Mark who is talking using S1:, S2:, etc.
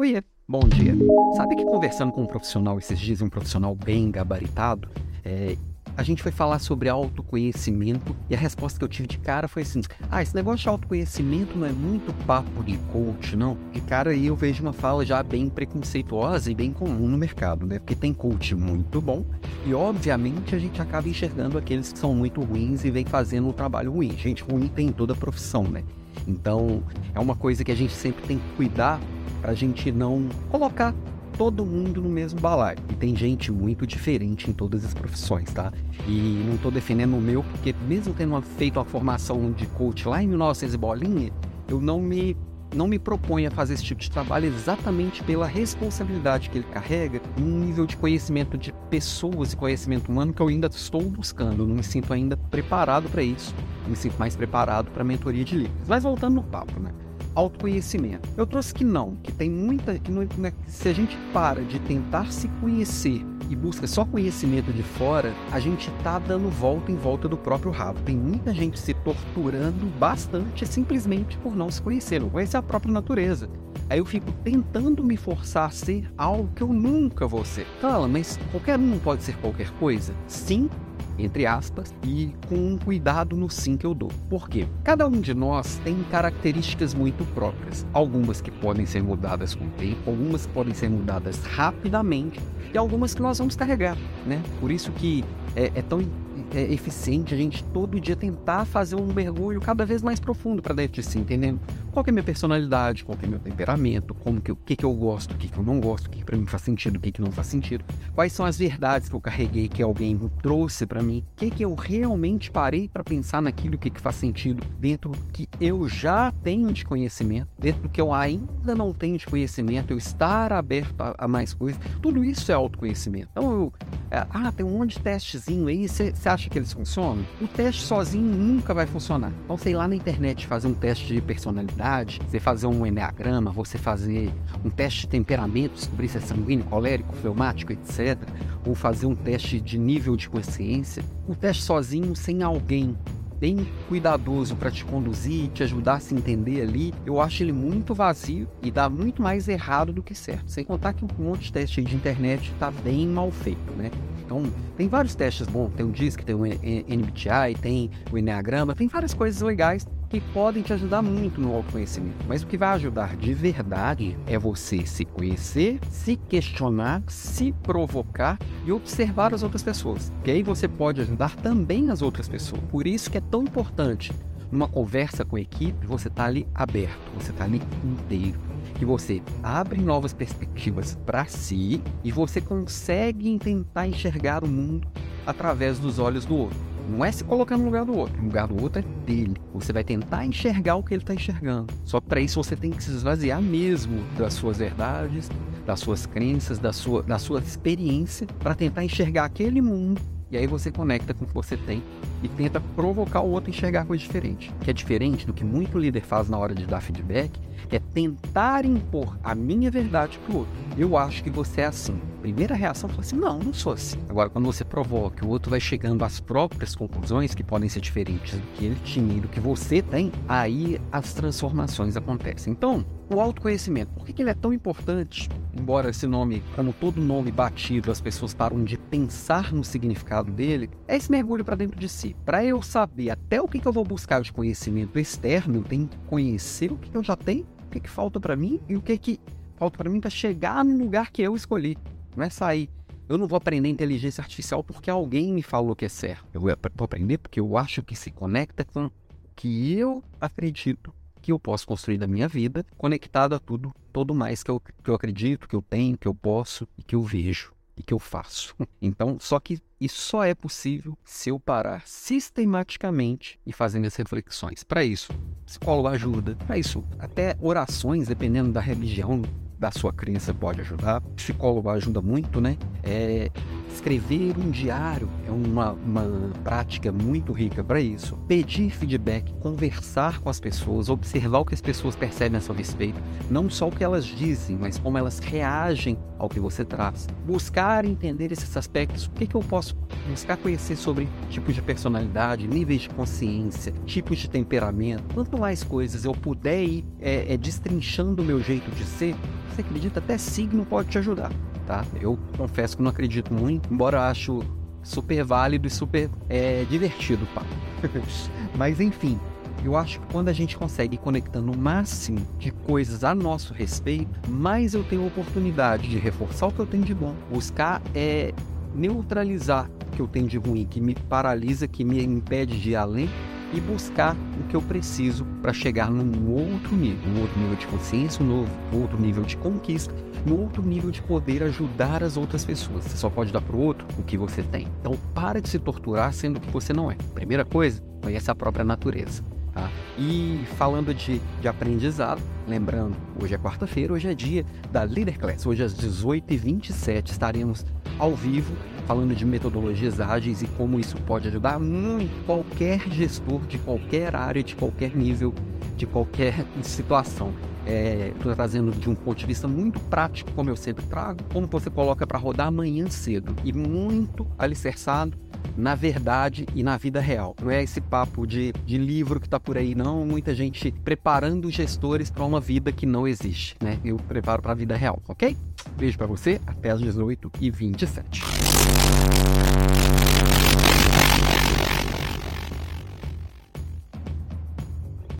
S1: Oiê, bom dia. Sabe que conversando com um profissional esses dias, um profissional bem gabaritado, é, a gente foi falar sobre autoconhecimento e a resposta que eu tive de cara foi assim: ah, esse negócio de autoconhecimento não é muito papo de coach, não. De cara aí eu vejo uma fala já bem preconceituosa e bem comum no mercado, né? Porque tem coach muito bom e, obviamente, a gente acaba enxergando aqueles que são muito ruins e vem fazendo um trabalho ruim. Gente ruim tem toda a profissão, né? Então, é uma coisa que a gente sempre tem que cuidar para a gente não colocar todo mundo no mesmo balaio. E tem gente muito diferente em todas as profissões, tá? E não estou defendendo o meu, porque mesmo tendo feito uma formação de coach lá em 1900 e bolinha, eu não me não me proponho a fazer esse tipo de trabalho exatamente pela responsabilidade que ele carrega, um nível de conhecimento de pessoas e conhecimento humano que eu ainda estou buscando. Não me sinto ainda preparado para isso. Eu me sinto mais preparado para a mentoria de livros. Mas voltando no papo, né? Autoconhecimento. Eu trouxe que não, que tem muita. que não, né, se a gente para de tentar se conhecer e busca só conhecimento de fora, a gente tá dando volta em volta do próprio rabo. Tem muita gente se torturando bastante simplesmente por não se conhecer, não conhecer a própria natureza. Aí eu fico tentando me forçar a ser algo que eu nunca vou ser. Fala, mas qualquer um pode ser qualquer coisa? Sim, entre aspas, e com um cuidado no sim que eu dou. Por quê? Cada um de nós tem características muito próprias, algumas que podem ser mudadas com o tempo, algumas que podem ser mudadas rapidamente e algumas que nós vamos carregar, né? Por isso que é, é tão é, eficiente a gente todo dia tentar fazer um mergulho cada vez mais profundo para dentro de si, entendendo? Qual é a minha personalidade, qual é o meu temperamento, como que, o que, que eu gosto, o que, que eu não gosto, o que, que para mim faz sentido, o que, que não faz sentido, quais são as verdades que eu carreguei que alguém trouxe para mim, o que, que eu realmente parei para pensar naquilo, que, que faz sentido dentro do que eu já tenho de conhecimento, dentro do que eu ainda não tenho de conhecimento, eu estar aberto a, a mais coisas, tudo isso é autoconhecimento. Então eu ah, tem um monte de testezinho aí, você acha que eles funcionam? O teste sozinho nunca vai funcionar. Então, sei lá na internet fazer um teste de personalidade, você fazer um enneagrama, você fazer um teste de temperamento, descobrir se é sanguíneo, colérico, fleumático, etc. Ou fazer um teste de nível de consciência. O teste sozinho, sem alguém bem cuidadoso para te conduzir, te ajudar a se entender ali, eu acho ele muito vazio e dá muito mais errado do que certo. Sem contar que um monte de teste de internet está bem mal feito, né? Então, tem vários testes bons, tem o DISC, tem o NBTI, tem o Enneagrama, tem várias coisas legais que podem te ajudar muito no autoconhecimento. Mas o que vai ajudar de verdade é você se conhecer, se questionar, se provocar e observar as outras pessoas. Que aí você pode ajudar também as outras pessoas. Por isso que é tão importante numa conversa com a equipe, você está ali aberto, você está ali inteiro. Que você abre novas perspectivas para si e você consegue tentar enxergar o mundo através dos olhos do outro. Não é se colocar no lugar do outro. O lugar do outro é dele. Você vai tentar enxergar o que ele está enxergando. Só para isso você tem que se esvaziar mesmo das suas verdades, das suas crenças, da sua, da sua experiência, para tentar enxergar aquele mundo e aí você conecta com o que você tem e tenta provocar o outro a enxergar coisa diferente. Que é diferente do que muito líder faz na hora de dar feedback, é tentar impor a minha verdade pro outro. Eu acho que você é assim. Primeira reação foi assim: não, não sou assim. Agora, quando você provoca, o outro vai chegando às próprias conclusões, que podem ser diferentes do que ele tinha e do que você tem, aí as transformações acontecem. Então, o autoconhecimento, por que, ele é tão importante? Embora esse nome, como todo nome batido, as pessoas param de pensar no significado dele, é esse mergulho para dentro de si. Para eu saber até o que, eu vou buscar de conhecimento externo, eu tenho que conhecer o que, que eu já tenho, o que, que falta para mim e o que, que falta para mim para chegar no lugar que eu escolhi. Não é sair. Eu não vou aprender inteligência artificial porque alguém me falou que é certo. Eu vou aprender porque eu acho que se conecta com o que eu acredito que eu posso construir da minha vida, conectado a tudo, todo mais que eu, que eu acredito, que eu tenho, que eu posso e que eu vejo e que eu faço. Então, só que isso só é possível se eu parar sistematicamente e fazendo as reflexões. Para isso, psicólogo ajuda. Para isso, até orações, dependendo da religião, da sua crença pode ajudar. Psicólogo ajuda muito, né? É, Escrever um diário é uma, uma prática muito rica para isso. Pedir feedback, conversar com as pessoas, observar o que as pessoas percebem a seu respeito, não só o que elas dizem, mas como elas reagem ao que você traz. Buscar entender esses aspectos. O que, que eu posso buscar conhecer sobre tipos de personalidade, níveis de consciência, tipos de temperamento. Quanto mais coisas eu puder ir é, é, destrinchando o meu jeito de ser, você acredita? Até signo pode te ajudar tá? Eu confesso que não acredito muito, embora acho super válido e super é, divertido, pá. Mas enfim, eu acho que quando a gente consegue ir conectando o máximo de coisas a nosso respeito, mais eu tenho oportunidade de reforçar o que eu tenho de bom, buscar é neutralizar o que eu tenho de ruim, que me paralisa, que me impede de ir além e buscar o que eu preciso para chegar num outro nível, um outro nível de consciência, um novo, outro nível de conquista, um outro nível de poder ajudar as outras pessoas. Você só pode dar para o outro o que você tem. Então, para de se torturar sendo o que você não é. Primeira coisa, conhece a própria natureza. Tá? E falando de, de aprendizado, lembrando, hoje é quarta-feira, hoje é dia da Leader Class. Hoje às 18h27 estaremos ao vivo falando de metodologias ágeis e como isso pode ajudar muito qualquer gestor de qualquer área, de qualquer nível, de qualquer situação. Estou é, trazendo de um ponto de vista muito prático, como eu sempre trago, como você coloca para rodar amanhã cedo e muito alicerçado na verdade e na vida real. Não é esse papo de, de livro que está por aí, não. Muita gente preparando gestores para uma vida que não existe, né? Eu preparo para a vida real, ok? Beijo para você, até às 18h27.